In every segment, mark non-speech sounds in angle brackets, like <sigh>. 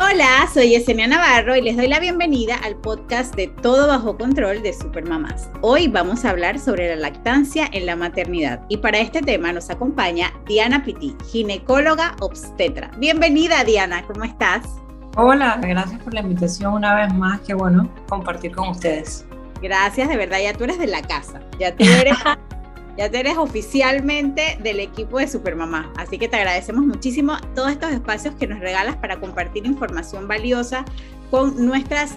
Hola, soy Yesenia Navarro y les doy la bienvenida al podcast de Todo Bajo Control de Supermamás. Hoy vamos a hablar sobre la lactancia en la maternidad y para este tema nos acompaña Diana Piti, ginecóloga obstetra. Bienvenida Diana, ¿cómo estás? Hola, gracias por la invitación una vez más, qué bueno compartir con ustedes. Gracias, de verdad, ya tú eres de la casa, ya tú eres <laughs> Ya te eres oficialmente del equipo de Supermamá. Así que te agradecemos muchísimo todos estos espacios que nos regalas para compartir información valiosa con nuestras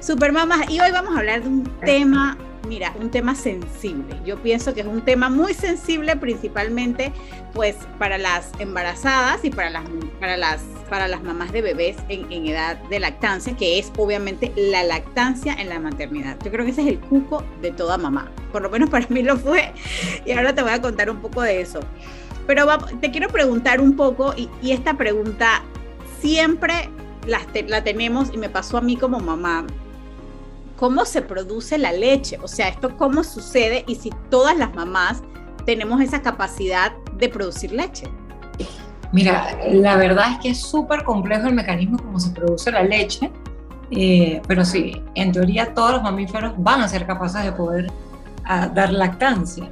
Supermamás. Y hoy vamos a hablar de un tema mira, un tema sensible. Yo pienso que es un tema muy sensible principalmente pues para las embarazadas y para las, para las, para las mamás de bebés en, en, edad de lactancia, que es obviamente la lactancia en la maternidad. Yo creo que ese es el cuco de toda mamá. Por lo menos <laughs> para mí lo fue y ahora te voy a contar un poco de eso. Pero te quiero preguntar un poco y, y esta pregunta siempre la, la tenemos y me pasó a mí como mamá cómo se produce la leche, o sea, esto cómo sucede y si todas las mamás tenemos esa capacidad de producir leche. Mira, la verdad es que es súper complejo el mecanismo como se produce la leche, eh, pero sí, en teoría todos los mamíferos van a ser capaces de poder ah, dar lactancia.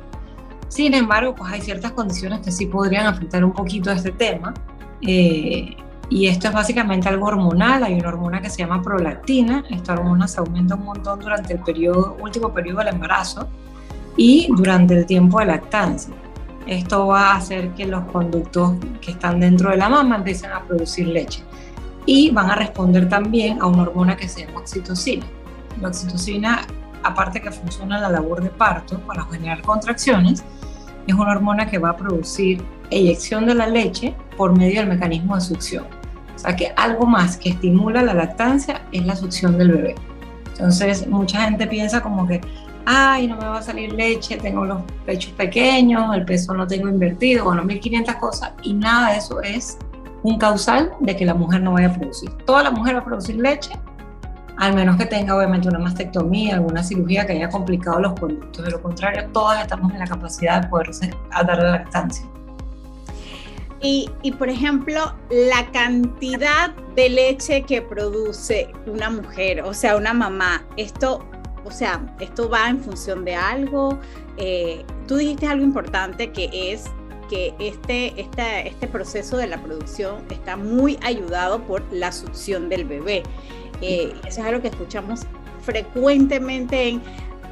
Sin embargo, pues hay ciertas condiciones que sí podrían afectar un poquito este tema. Eh, y esto es básicamente algo hormonal, hay una hormona que se llama prolactina, esta hormona se aumenta un montón durante el último periodo del embarazo y durante el tiempo de lactancia. Esto va a hacer que los conductos que están dentro de la mama empiecen a producir leche y van a responder también a una hormona que se llama oxitocina. La oxitocina, aparte que funciona en la labor de parto para generar contracciones, es una hormona que va a producir eyección de la leche por medio del mecanismo de succión. O sea que algo más que estimula la lactancia es la succión del bebé. Entonces mucha gente piensa como que, ay, no me va a salir leche, tengo los pechos pequeños, el peso no tengo invertido, bueno, 1500 cosas y nada de eso es un causal de que la mujer no vaya a producir. Toda la mujer va a producir leche, al menos que tenga obviamente una mastectomía, alguna cirugía que haya complicado los conductos. De lo contrario, todas estamos en la capacidad de poder dar la lactancia. Y, y, por ejemplo, la cantidad de leche que produce una mujer, o sea, una mamá, esto, o sea, esto va en función de algo. Eh, tú dijiste algo importante que es que este, este, este proceso de la producción está muy ayudado por la succión del bebé. Eh, eso es algo que escuchamos frecuentemente en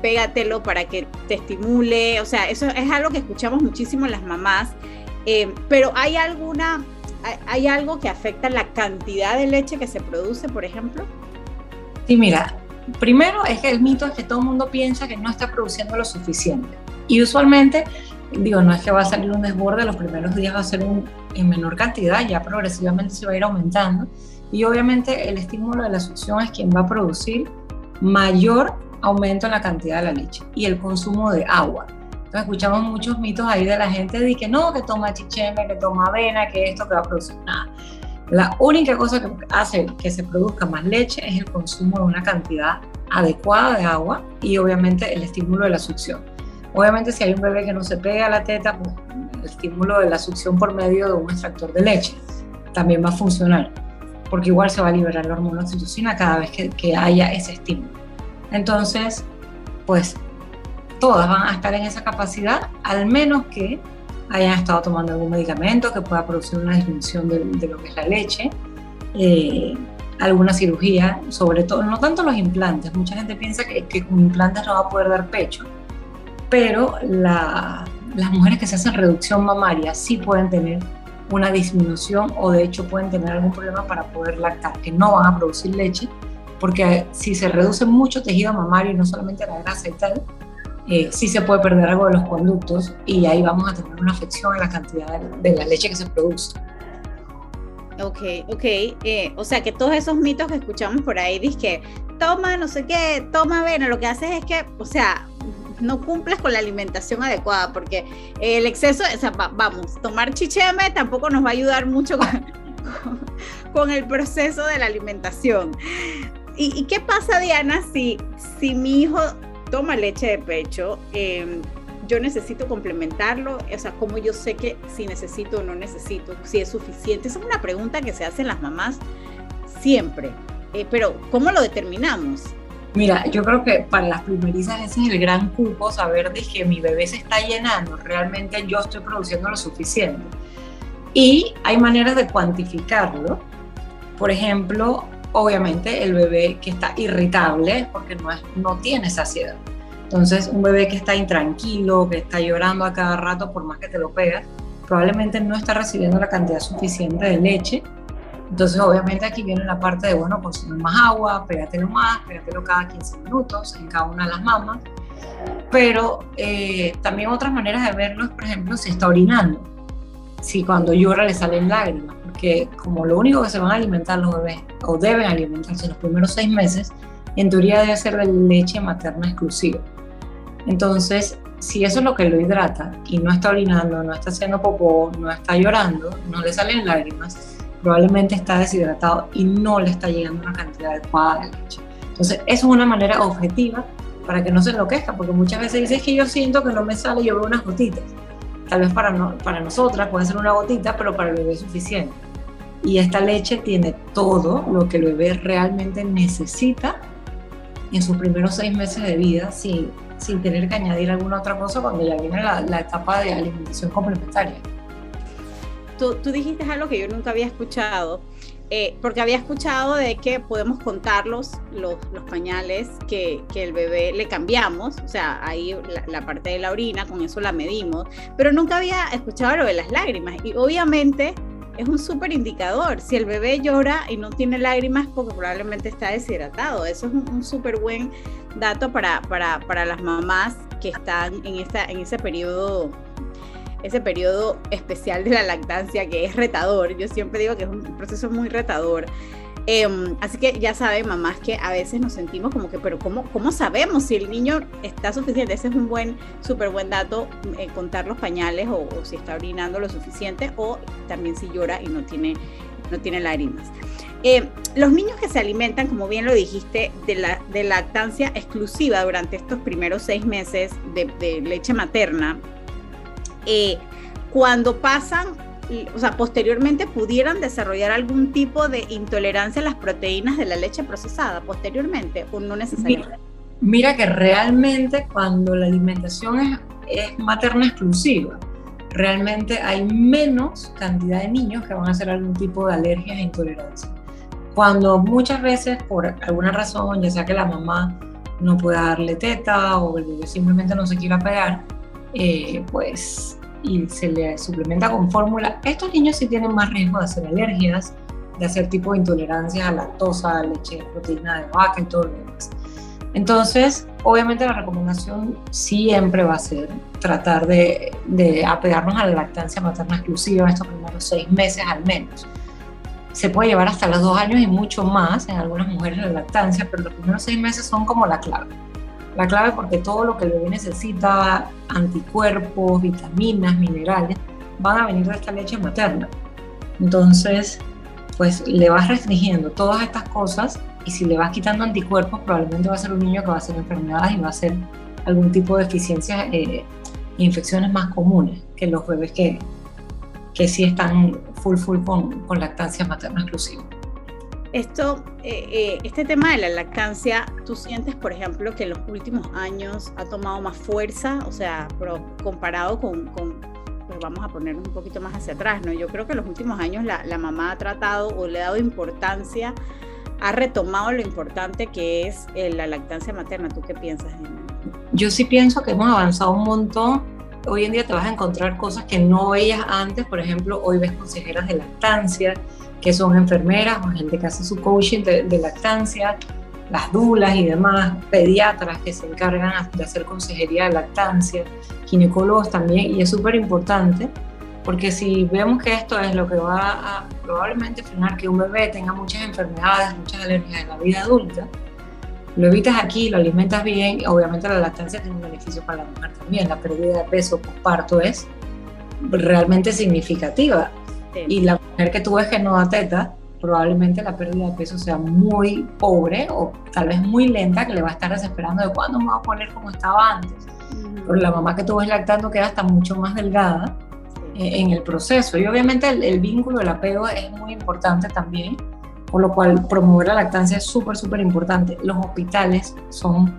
pégatelo para que te estimule, o sea, eso es algo que escuchamos muchísimo las mamás eh, pero ¿hay alguna, hay, algo que afecta la cantidad de leche que se produce, por ejemplo? Sí, mira, primero es que el mito es que todo el mundo piensa que no está produciendo lo suficiente. Y usualmente, digo, no es que va a salir un desborde, los primeros días va a ser en menor cantidad, ya progresivamente se va a ir aumentando. Y obviamente el estímulo de la succión es quien va a producir mayor aumento en la cantidad de la leche y el consumo de agua escuchamos muchos mitos ahí de la gente de que no, que toma chicheme, que toma avena, que esto que va a producir nada. La única cosa que hace que se produzca más leche es el consumo de una cantidad adecuada de agua y obviamente el estímulo de la succión. Obviamente si hay un bebé que no se pega a la teta, pues el estímulo de la succión por medio de un extractor de leche también va a funcionar, porque igual se va a liberar la hormona oxitocina cada vez que, que haya ese estímulo. Entonces, pues todas van a estar en esa capacidad, al menos que hayan estado tomando algún medicamento que pueda producir una disminución de, lo que es la leche, eh, alguna cirugía, sobre todo, no tanto los implantes, mucha gente piensa que, con implantes no va a poder dar pecho, pero las mujeres que se hacen reducción mamaria sí pueden tener una disminución o de hecho pueden tener algún problema para poder lactar, que no van a producir leche, porque si se reduce mucho tejido mamario no solamente la grasa y tal, eh, sí se puede perder algo de los conductos y ahí vamos a tener una afección en la cantidad de, la leche que se produce. Ok, ok. Eh, o sea que todos esos mitos que escuchamos por ahí, dice que toma no sé qué, toma avena, lo que haces es que, o sea, no cumples con la alimentación adecuada, porque el exceso, o sea, vamos, tomar chicheme tampoco nos va a ayudar mucho con <laughs> el proceso de la alimentación. ¿Y, qué pasa, Diana, si, si mi hijo toma leche de pecho? Em, yo necesito complementarlo, o sea, cómo yo sé que si necesito o no necesito, si es suficiente. Es una pregunta que se hacen las mamás siempre, eh, pero ¿cómo lo determinamos? Mira, yo creo que para las primerizas ese es el gran cupo, saber de que mi bebé se está llenando, realmente yo estoy produciendo lo suficiente. Y hay maneras de cuantificarlo. Por ejemplo, obviamente el bebé que está irritable porque no, es, no tiene saciedad. Entonces, un bebé que está intranquilo, que está llorando a cada rato por más que te lo pegas, probablemente no está recibiendo la cantidad suficiente de leche entonces, obviamente aquí viene la parte de, bueno, consumir más agua, pégatelo más, pégatelo cada 15 minutos en cada una de las mamas. Pero eh, también otras maneras de verlo es, por ejemplo, si está orinando, si cuando llora le salen lágrimas, porque como lo único que se van a alimentar los bebés, o deben alimentarse los primeros seis meses, en teoría debe ser de leche materna exclusiva. Entonces, si eso es lo que lo hidrata y no está orinando, no está haciendo popó, no está llorando, no le salen lágrimas, probablemente está deshidratado y no le está llegando una cantidad adecuada de leche. Entonces, eso es una manera objetiva para que no se enloquezca, porque muchas veces dice que yo siento que no me sale, yo veo unas gotitas. Tal vez para, no, para nosotras puede ser una gotita, pero para el bebé es suficiente. Y esta leche tiene todo lo que el bebé realmente necesita en sus primeros seis meses de vida, sin, sin tener que añadir alguna otra cosa cuando ya viene la, la etapa de alimentación complementaria tú, dijiste algo que yo nunca había escuchado, eh, porque había escuchado de que podemos contar los, los, pañales que, que, el bebé le cambiamos, o sea, ahí la, parte de la orina, con eso la medimos, pero nunca había escuchado lo de las lágrimas. Y obviamente es un súper indicador. Si el bebé llora y no tiene lágrimas, porque probablemente está deshidratado. Eso es un, súper buen dato para, para, para, las mamás que están en, esta, en ese periodo ese periodo especial de la lactancia que es retador. Yo siempre digo que es un proceso muy retador. Em, así que ya saben, mamás, que a veces nos sentimos como que, pero ¿cómo, cómo sabemos si el niño está suficiente? Ese es un buen, súper buen dato, eh, contar los pañales o, si está orinando lo suficiente o también si llora y no tiene, no tiene lágrimas. Eh, los niños que se alimentan, como bien lo dijiste, de, la, lactancia exclusiva durante estos primeros seis meses de, de leche materna, eh, cuando pasan, o sea, posteriormente pudieran desarrollar algún tipo de intolerancia a las proteínas de la leche procesada, posteriormente, o no necesariamente. Mira, que realmente cuando la alimentación es, materna exclusiva, realmente hay menos cantidad de niños que van a hacer algún tipo de alergias e intolerancia. Cuando muchas veces, por alguna razón, ya sea que la mamá no pueda darle teta o simplemente no se quiera pegar, eh, pues, y se le suplementa con fórmula, estos niños sí tienen más riesgo de hacer alergias, de hacer tipo de intolerancias a lactosa, leche, proteína de vaca y todo lo demás. Entonces, obviamente la recomendación siempre va a ser tratar de, de apegarnos a la lactancia materna exclusiva estos primeros seis meses al menos. Se puede llevar hasta los dos años y mucho más en algunas mujeres la lactancia, pero los primeros seis meses son como la clave la clave porque todo lo que el bebé necesita, anticuerpos, vitaminas, minerales, van a venir de esta leche materna. Entonces, pues le vas restringiendo todas estas cosas y si le vas quitando anticuerpos, probablemente va a ser un niño que va a hacer enfermedades y va a hacer algún tipo de deficiencias e infecciones más comunes que los bebés que, que sí están full full con, con lactancia materna exclusiva esto, eh, eh, este tema de la lactancia, ¿tú sientes, por ejemplo, que en los últimos años ha tomado más fuerza? O sea, comparado con, pues vamos a ponernos un poquito más hacia atrás, ¿no? Yo creo que en los últimos años la, mamá ha tratado o le ha dado importancia, ha retomado lo importante que es eh, la lactancia materna. ¿Tú qué piensas, Yo sí pienso que hemos avanzado un montón. Hoy en día te vas a encontrar cosas que no veías antes. Por ejemplo, hoy ves consejeras de lactancia, que son enfermeras o gente que hace su coaching de, lactancia, las dulas y demás, pediatras que se encargan de hacer consejería de lactancia, ginecólogos también, y es súper importante porque si vemos que esto es lo que va a probablemente frenar que un bebé tenga muchas enfermedades, muchas alergias en la vida adulta, lo evitas aquí, lo alimentas bien, obviamente la lactancia tiene un beneficio para la mujer también, la pérdida de peso por parto es realmente significativa. Y la mujer que tú ves que no da teta, probablemente la pérdida de peso sea muy pobre o tal vez muy lenta, que le va a estar desesperando de cuándo me va a poner como estaba antes. Pero la mamá que tú ves lactando queda hasta mucho más delgada eh, en el proceso. Y obviamente el, el, vínculo, el apego es muy importante también, por lo cual promover la lactancia es súper, súper importante. Los hospitales son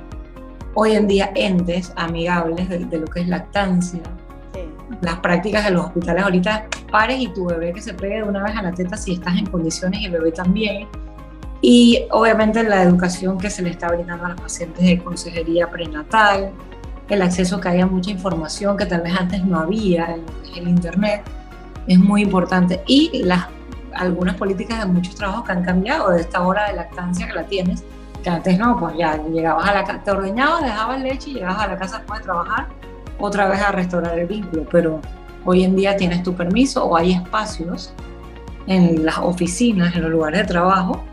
hoy en día entes amigables de, de lo que es lactancia. Las prácticas de los hospitales ahorita, pares y tu bebé que se pegue de una vez a la teta si estás en condiciones y el bebé también. Y obviamente la educación que se le está brindando a los pacientes de consejería prenatal, el acceso que haya mucha información que tal vez antes no había en el Internet, es muy importante. Y las, algunas políticas de muchos trabajos que han cambiado de esta hora de lactancia que la tienes, que antes no, pues ya llegabas a la casa, te ordeñabas, dejabas leche y llegabas a la casa después de trabajar, otra vez a restaurar el vínculo, pero hoy en día tienes tu permiso o hay espacios en las oficinas, en los lugares de trabajo,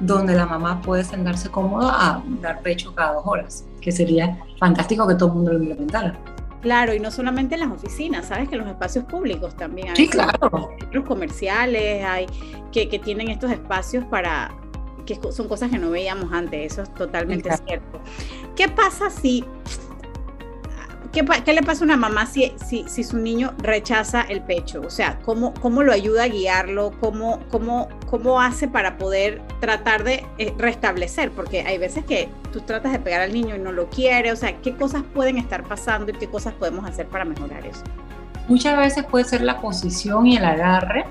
donde la mamá puede sentarse cómoda a dar pecho cada dos horas, que sería fantástico que todo el mundo lo implementara. Claro, y no solamente en las oficinas, sabes que en los espacios públicos también hay sí, claro. centros comerciales, hay que, que, tienen estos espacios para que son cosas que no veíamos antes, eso es totalmente sí, cierto. ¿Qué pasa si ¿Qué, ¿qué, le pasa a una mamá si, si, si, su niño rechaza el pecho? O sea, ¿cómo, cómo lo ayuda a guiarlo? ¿Cómo, cómo, ¿Cómo hace para poder tratar de eh, restablecer? Porque hay veces que tú tratas de pegar al niño y no lo quiere. O sea, ¿qué cosas pueden estar pasando y qué cosas podemos hacer para mejorar eso? Muchas veces puede ser la posición y el agarre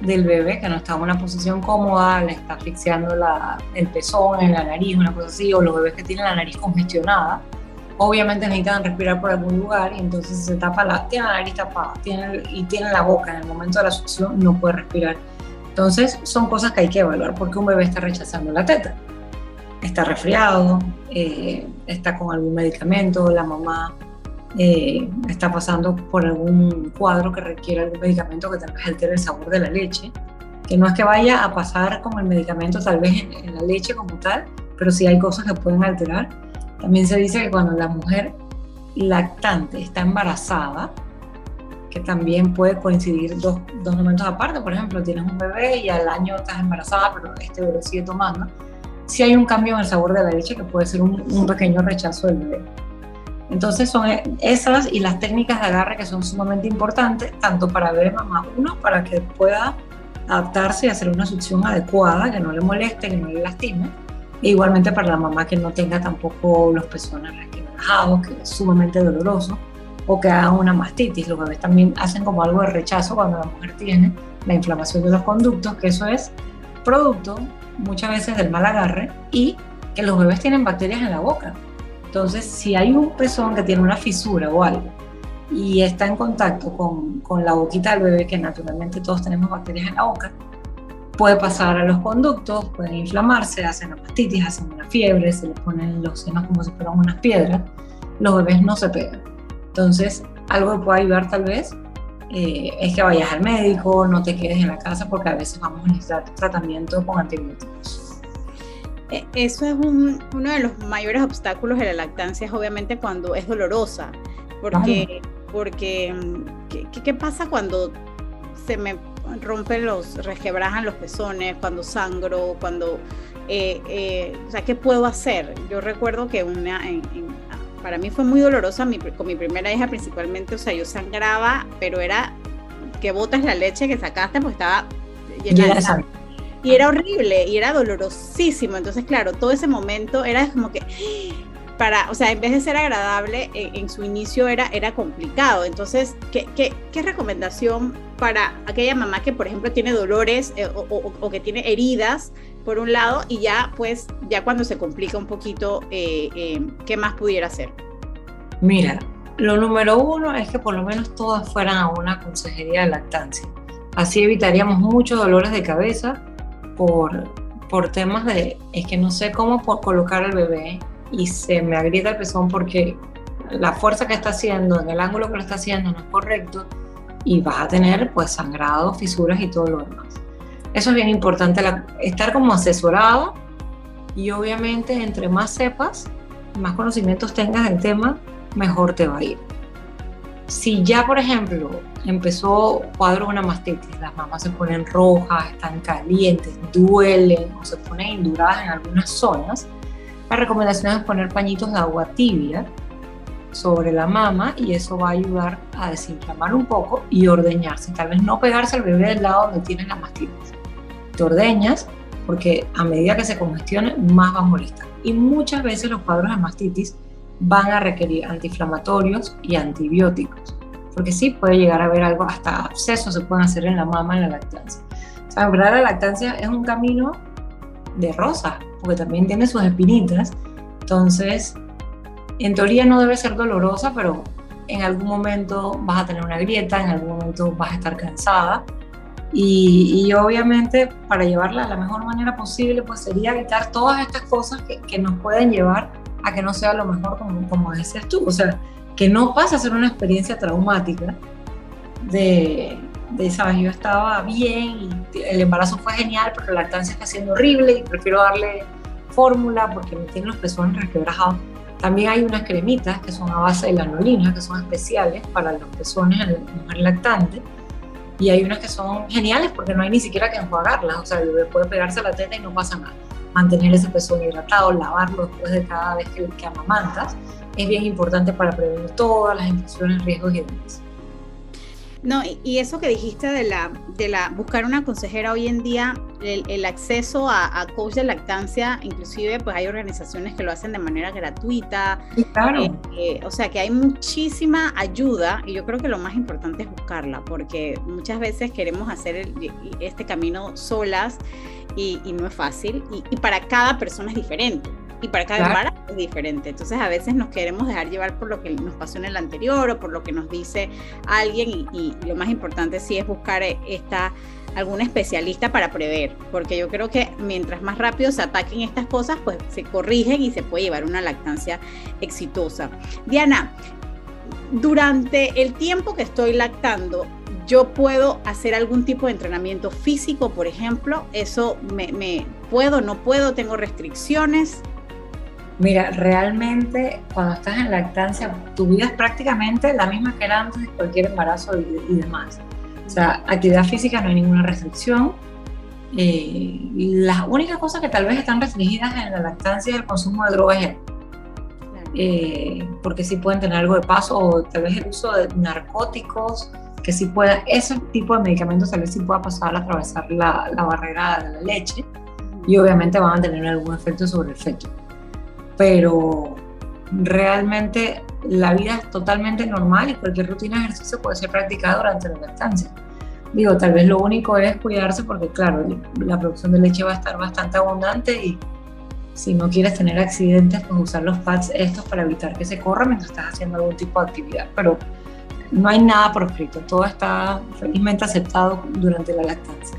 del bebé que no está en una posición cómoda, le está asfixiando la, el pezón en la nariz, una cosa así, o los bebés que tienen la nariz congestionada obviamente necesitan respirar por algún lugar y entonces se tapa la, tiene la nariz tapada y tiene la boca en el momento de la succión no puede respirar. Entonces son cosas que hay que evaluar porque un bebé está rechazando la teta. Está resfriado, eh, está con algún medicamento, la mamá eh, está pasando por algún cuadro que requiere algún medicamento que tal vez altere el sabor de la leche, que no es que vaya a pasar con el medicamento tal vez en, en la leche como tal, pero sí hay cosas que pueden alterar también se dice que cuando la mujer lactante está embarazada, que también puede coincidir dos, dos, momentos aparte, por ejemplo, tienes un bebé y al año estás embarazada, pero este bebé sigue tomando, si hay un cambio en el sabor de la leche que puede ser un, un pequeño rechazo del bebé. Entonces son esas y las técnicas de agarre que son sumamente importantes, tanto para bebé mamá, uno, para que pueda adaptarse y hacer una succión adecuada, que no le moleste, que no le lastime, e igualmente para la mamá que no tenga tampoco los pezones relajados, que es sumamente doloroso, o que haga una mastitis. Los bebés también hacen como algo de rechazo cuando la mujer tiene la inflamación de los conductos, que eso es producto muchas veces del mal agarre y que los bebés tienen bacterias en la boca. Entonces, si hay un pezón que tiene una fisura o algo y está en contacto con, con la boquita del bebé, que naturalmente todos tenemos bacterias en la boca, puede pasar a los conductos, pueden inflamarse, hacen mastitis, hacen una fiebre, se les ponen los senos como si fueran unas piedras, los bebés no se pegan. Entonces, algo que puede ayudar tal vez eh, es que vayas al médico, no te quedes en la casa porque a veces vamos a necesitar tratamiento con antibióticos. E, eso es un, uno de los mayores obstáculos de la lactancia, es obviamente cuando es dolorosa, porque, claro. porque ¿qué, ¿qué pasa cuando se me rompen los, resquebrajan los pezones, cuando sangro, cuando, eh, eh, o sea, ¿qué puedo hacer? Yo recuerdo que una, en, en, para mí fue muy dolorosa mi, con mi primera hija principalmente, o sea, yo sangraba, pero era que botas la leche que sacaste, pues estaba llena de sangre. Y era horrible, y era dolorosísimo. Entonces, claro, todo ese momento era como que, para, o sea, en vez de ser agradable, en, en su inicio era, era complicado. Entonces, ¿qué, qué, qué recomendación para aquella mamá que, por ejemplo, tiene dolores eh, o, que tiene heridas, por un lado, y ya, pues, ya cuando se complica un poquito, eh, eh, ¿qué más pudiera hacer? Mira, lo número uno es que por lo menos todas fueran a una consejería de lactancia. Así evitaríamos muchos dolores de cabeza por, por temas de, es que no sé cómo colocar al bebé y se me agrieta el pezón porque la fuerza que está haciendo, en el ángulo que lo está haciendo no es correcto y vas a tener pues sangrado, fisuras y todo lo demás. Eso es bien importante, estar como asesorado y obviamente entre más sepas, más conocimientos tengas del tema, mejor te va a ir. Si ya, por ejemplo, empezó cuadro una mastitis, las mamás se ponen rojas, están calientes, duelen o se ponen induradas en algunas zonas, la recomendación es poner pañitos de agua tibia sobre la mama y eso va a ayudar a desinflamar un poco y ordeñarse. Tal vez no pegarse al bebé del lado donde tiene la mastitis. Te ordeñas porque a medida que se congestione más va a molestar. Y muchas veces los cuadros de mastitis van a requerir antiinflamatorios y antibióticos, porque sí puede llegar a haber algo, hasta abscesos se pueden hacer en la mama en la lactancia. O sea, en verdad la lactancia es un camino de rosa, porque también tiene sus espinitas, entonces en teoría no debe ser dolorosa, pero en algún momento vas a tener una grieta, en algún momento vas a estar cansada. Y, obviamente para llevarla de la mejor manera posible, pues sería evitar todas estas cosas que, que nos pueden llevar a que no sea lo mejor como, como decías tú. O sea, que no pase a ser una experiencia traumática de, de, sabes, yo estaba bien y el embarazo fue genial, pero la lactancia está siendo horrible y prefiero darle fórmula porque me tienen los pezones requebrajados también hay unas cremitas que son a base de lanolina, que son especiales para los pezones en la mujer lactante. Y hay unas que son geniales porque no hay ni siquiera que enjuagarlas. O sea, el bebé puede pegarse la teta y no pasa nada. Mantener ese pezón hidratado, lavarlo después de cada vez que, que amamantas, es bien importante para prevenir todas las infecciones, riesgos y demás. No, y eso que dijiste de la, de la buscar una consejera hoy en día, el, acceso a, coach de lactancia, inclusive pues hay organizaciones que lo hacen de manera gratuita. Claro. Eh, eh, o sea que hay muchísima ayuda y yo creo que lo más importante es buscarla, porque muchas veces queremos hacer este camino solas y, no es fácil y, y para cada persona es diferente y para cada embarazo es diferente. Entonces a veces nos queremos dejar llevar por lo que nos pasó en el anterior o por lo que nos dice alguien y, lo más importante sí es buscar eh, esta algún especialista para prever, porque yo creo que mientras más rápido se ataquen estas cosas, pues se corrigen y se puede llevar una lactancia exitosa. Diana, durante el tiempo que estoy lactando, yo puedo hacer algún tipo de entrenamiento físico, por ejemplo, eso me, me puedo, no puedo, tengo restricciones. Mira, realmente cuando estás en lactancia, tu vida es prácticamente la misma que era antes de cualquier embarazo y, demás. O sea, actividad física no hay ninguna restricción. Eh, las únicas cosas que tal vez están restringidas en la lactancia es el consumo de drogas eh, porque sí pueden tener algo de paso o tal vez el uso de narcóticos, que sí pueda, ese tipo de medicamentos tal vez sí pueda pasar a atravesar la, la barrera de la leche y obviamente van a tener algún efecto sobre el feto pero realmente la vida es totalmente normal y cualquier rutina de ejercicio puede ser practicada durante la lactancia. Digo, tal vez lo único es cuidarse porque, claro, la producción de leche va a estar bastante abundante y si no quieres tener accidentes, pues usar los pads estos para evitar que se corra mientras estás haciendo algún tipo de actividad. Pero no hay nada por escrito, todo está felizmente aceptado durante la lactancia.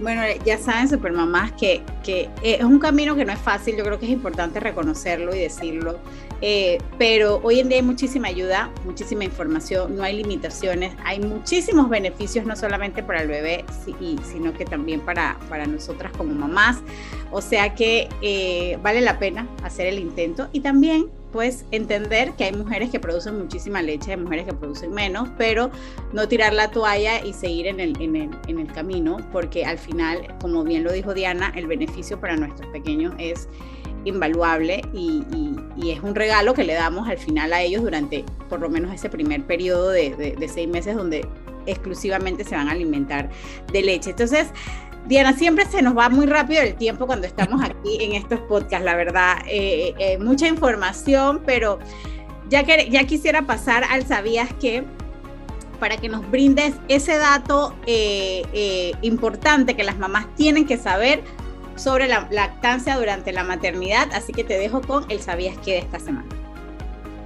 Bueno, ya saben, supermamás, que, que es un camino que no es fácil, yo creo que es importante reconocerlo y decirlo, eh, pero hoy en día hay muchísima ayuda, muchísima información, no hay limitaciones, hay muchísimos beneficios, no solamente para el bebé, sino que también para, para nosotras como mamás, o sea que eh, vale la pena hacer el intento y también pues entender que hay mujeres que producen muchísima leche, hay mujeres que producen menos, pero no tirar la toalla y seguir en el, en el, en el camino, porque al final, como bien lo dijo Diana, el beneficio para nuestros pequeños es invaluable y, es un regalo que le damos al final a ellos durante por lo menos ese primer periodo de, de seis meses donde exclusivamente se van a alimentar de leche. Entonces, Diana, siempre se nos va muy rápido el tiempo cuando estamos <laughs> aquí en estos podcasts, la verdad. Eh, eh, mucha información, pero ya, que, ya quisiera pasar al sabías que para que nos brindes ese dato eh, importante que las mamás tienen que saber sobre la lactancia durante la maternidad. Así que te dejo con el sabías que de esta semana.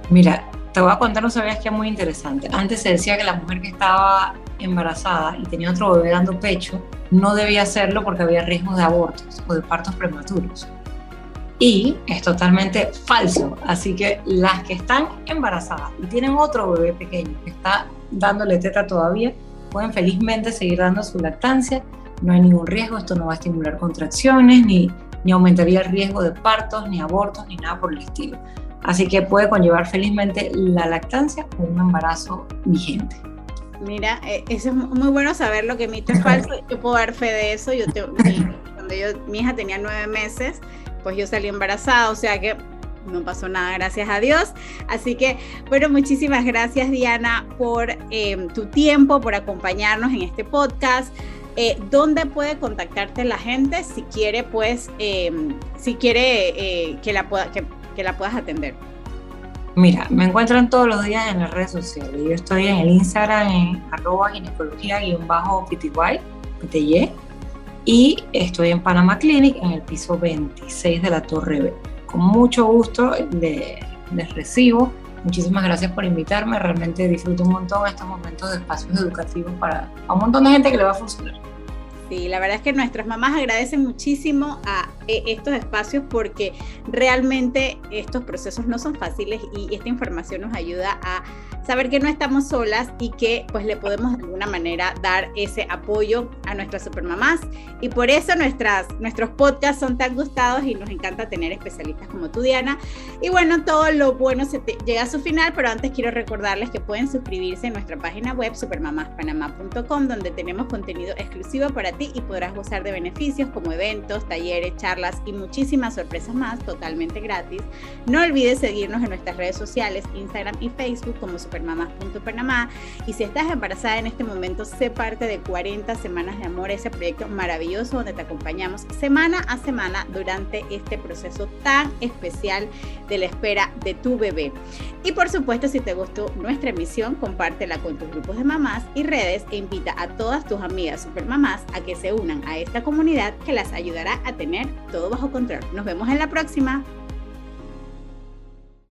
Mira, te voy a contar un sabías que muy interesante. Antes se decía que la mujer que estaba embarazada y tenía otro bebé dando pecho, no debía hacerlo porque había riesgos de abortos o de partos prematuros. Y es totalmente falso. Así que las que están embarazadas y tienen otro bebé pequeño que está dándole teta todavía, pueden felizmente seguir dando su lactancia. No hay ningún riesgo, esto no va a estimular contracciones, ni, ni aumentaría el riesgo de partos, ni abortos, ni nada por el estilo. Así que puede conllevar felizmente la lactancia con un embarazo vigente. Mira, eh, eso es muy bueno saber lo que mito es falso. Yo puedo dar fe de eso. Yo cuando yo, mi hija tenía nueve meses, pues yo salí embarazada, o sea que no pasó nada, gracias a Dios. Así que, bueno, muchísimas gracias Diana por eh, tu tiempo, por acompañarnos en este podcast. Eh, ¿Dónde puede contactarte la gente si quiere, pues, si quiere que, la pueda, que la puedas atender? Mira, me encuentran todos los días en las redes sociales. Yo estoy en el Instagram en arroba ginecología-pty, y estoy en Panama Clinic en el piso 26 de la Torre B. Con mucho gusto les recibo. Muchísimas gracias por invitarme. Realmente disfruto un montón estos momentos de espacios educativos para a un montón de gente que le va a funcionar. Sí, la verdad es que nuestras mamás agradecen muchísimo a eh, estos espacios porque realmente estos procesos no son fáciles y esta información nos ayuda a saber que no estamos solas y que pues le podemos de alguna manera dar ese apoyo a nuestras supermamás. Y por eso nuestras, nuestros podcasts son tan gustados y nos encanta tener especialistas como tú Diana. Y bueno todo lo bueno se llega a su final pero antes quiero recordarles que pueden suscribirse en nuestra página web supermamaspanamá.com donde tenemos contenido exclusivo para ti y podrás gozar de beneficios como eventos, talleres, charlas y muchísimas sorpresas más totalmente gratis. No olvides seguirnos en nuestras redes sociales, Instagram y Facebook como supermamás.panamá y si estás embarazada en este momento, sé parte de 40 Semanas de Amor, ese proyecto maravilloso donde te acompañamos semana a semana durante este proceso tan especial de la espera de tu bebé. Y por supuesto, si te gustó nuestra emisión, compártela con tus grupos de mamás y redes e invita a todas tus amigas supermamás a que se unan a esta comunidad que las ayudará a tener todo bajo control. Nos vemos en la próxima.